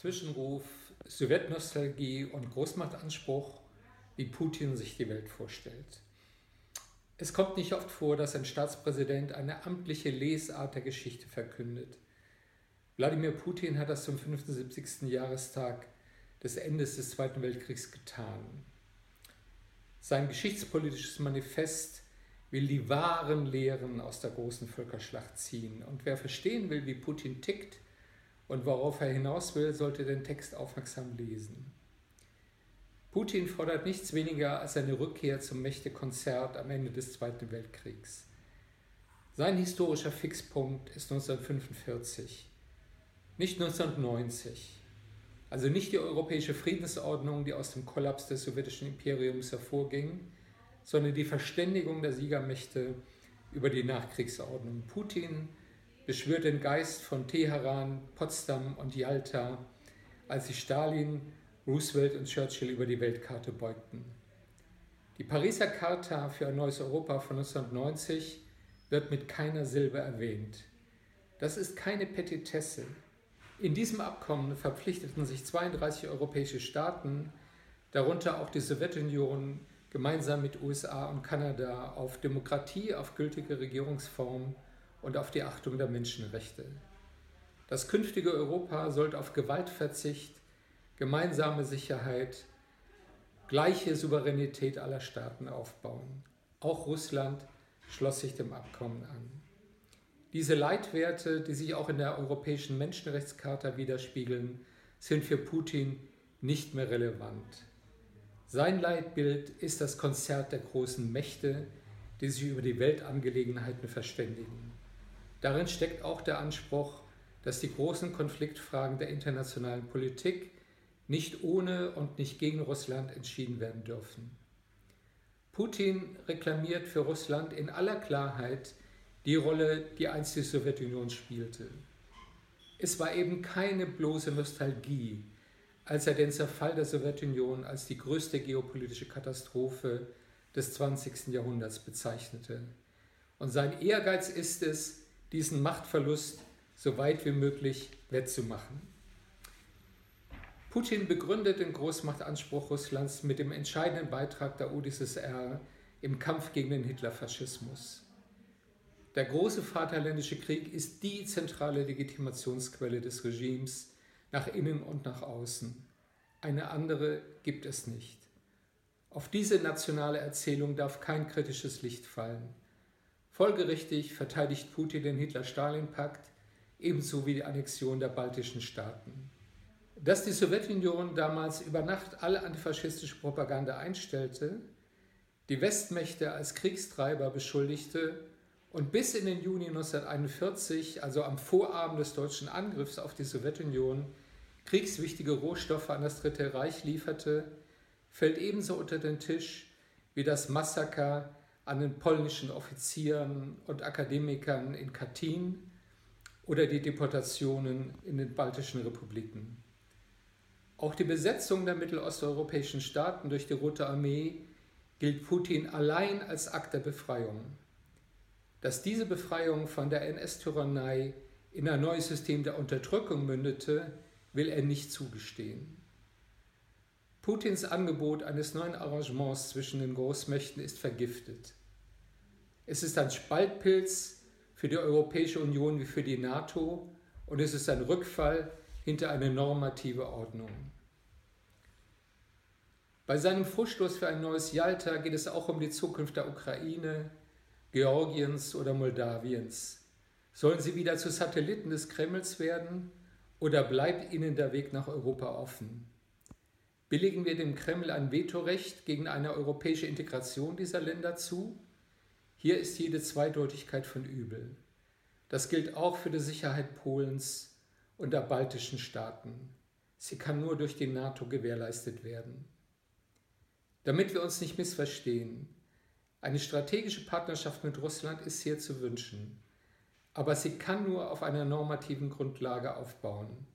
Zwischenruf Sowjetnostalgie und Großmachtanspruch, wie Putin sich die Welt vorstellt. Es kommt nicht oft vor, dass ein Staatspräsident eine amtliche Lesart der Geschichte verkündet. Wladimir Putin hat das zum 75. Jahrestag des Endes des Zweiten Weltkriegs getan. Sein geschichtspolitisches Manifest will die wahren Lehren aus der großen Völkerschlacht ziehen. Und wer verstehen will, wie Putin tickt und worauf er hinaus will, sollte den Text aufmerksam lesen. Putin fordert nichts weniger als eine Rückkehr zum Mächtekonzert am Ende des Zweiten Weltkriegs. Sein historischer Fixpunkt ist 1945, nicht 1990. Also nicht die europäische Friedensordnung, die aus dem Kollaps des sowjetischen Imperiums hervorging, sondern die Verständigung der Siegermächte über die Nachkriegsordnung. Putin beschwört den Geist von Teheran, Potsdam und Yalta, als sich Stalin Roosevelt und Churchill über die Weltkarte beugten. Die Pariser Charta für ein neues Europa von 1990 wird mit keiner Silbe erwähnt. Das ist keine Petitesse. In diesem Abkommen verpflichteten sich 32 europäische Staaten, darunter auch die Sowjetunion, gemeinsam mit USA und Kanada auf Demokratie, auf gültige Regierungsform und auf die Achtung der Menschenrechte. Das künftige Europa sollte auf Gewaltverzicht, gemeinsame Sicherheit, gleiche Souveränität aller Staaten aufbauen. Auch Russland schloss sich dem Abkommen an. Diese Leitwerte, die sich auch in der Europäischen Menschenrechtscharta widerspiegeln, sind für Putin nicht mehr relevant. Sein Leitbild ist das Konzert der großen Mächte, die sich über die Weltangelegenheiten verständigen. Darin steckt auch der Anspruch, dass die großen Konfliktfragen der internationalen Politik nicht ohne und nicht gegen Russland entschieden werden dürfen. Putin reklamiert für Russland in aller Klarheit die Rolle, die einst die Sowjetunion spielte. Es war eben keine bloße Nostalgie, als er den Zerfall der Sowjetunion als die größte geopolitische Katastrophe des 20. Jahrhunderts bezeichnete. Und sein Ehrgeiz ist es, diesen Machtverlust so weit wie möglich wettzumachen. Putin begründet den Großmachtanspruch Russlands mit dem entscheidenden Beitrag der UdSSR im Kampf gegen den Hitlerfaschismus. Der große Vaterländische Krieg ist die zentrale Legitimationsquelle des Regimes nach innen und nach außen. Eine andere gibt es nicht. Auf diese nationale Erzählung darf kein kritisches Licht fallen. Folgerichtig verteidigt Putin den Hitler-Stalin-Pakt ebenso wie die Annexion der baltischen Staaten. Dass die Sowjetunion damals über Nacht alle antifaschistische Propaganda einstellte, die Westmächte als Kriegstreiber beschuldigte und bis in den Juni 1941, also am Vorabend des deutschen Angriffs auf die Sowjetunion, kriegswichtige Rohstoffe an das Dritte Reich lieferte, fällt ebenso unter den Tisch wie das Massaker an den polnischen Offizieren und Akademikern in Katyn oder die Deportationen in den baltischen Republiken. Auch die Besetzung der mittelosteuropäischen Staaten durch die Rote Armee gilt Putin allein als Akt der Befreiung. Dass diese Befreiung von der NS-Tyrannei in ein neues System der Unterdrückung mündete, will er nicht zugestehen. Putins Angebot eines neuen Arrangements zwischen den Großmächten ist vergiftet. Es ist ein Spaltpilz für die Europäische Union wie für die NATO und es ist ein Rückfall hinter eine normative Ordnung. Bei seinem Vorstoß für ein neues Jalta geht es auch um die Zukunft der Ukraine, Georgiens oder Moldawiens. Sollen sie wieder zu Satelliten des Kremls werden oder bleibt ihnen der Weg nach Europa offen? Billigen wir dem Kreml ein Vetorecht gegen eine europäische Integration dieser Länder zu? Hier ist jede Zweideutigkeit von übel. Das gilt auch für die Sicherheit Polens und der baltischen Staaten. Sie kann nur durch die NATO gewährleistet werden. Damit wir uns nicht missverstehen, eine strategische Partnerschaft mit Russland ist hier zu wünschen, aber sie kann nur auf einer normativen Grundlage aufbauen.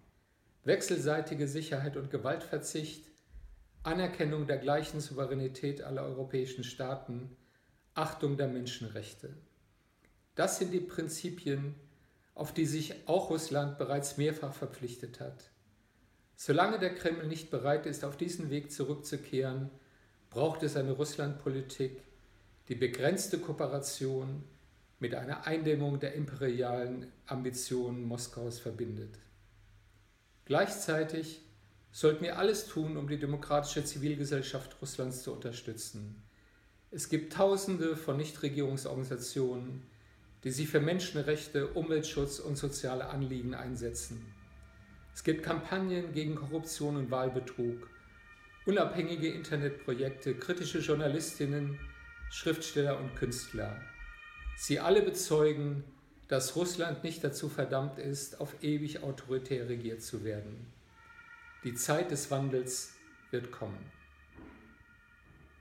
Wechselseitige Sicherheit und Gewaltverzicht, Anerkennung der gleichen Souveränität aller europäischen Staaten, Achtung der Menschenrechte. Das sind die Prinzipien, auf die sich auch Russland bereits mehrfach verpflichtet hat. Solange der Kreml nicht bereit ist, auf diesen Weg zurückzukehren, braucht es eine Russlandpolitik, die begrenzte Kooperation mit einer Eindämmung der imperialen Ambitionen Moskaus verbindet. Gleichzeitig sollten wir alles tun, um die demokratische Zivilgesellschaft Russlands zu unterstützen. Es gibt Tausende von Nichtregierungsorganisationen, die sich für Menschenrechte, Umweltschutz und soziale Anliegen einsetzen. Es gibt Kampagnen gegen Korruption und Wahlbetrug, unabhängige Internetprojekte, kritische Journalistinnen, Schriftsteller und Künstler. Sie alle bezeugen, dass Russland nicht dazu verdammt ist, auf ewig autoritär regiert zu werden. Die Zeit des Wandels wird kommen.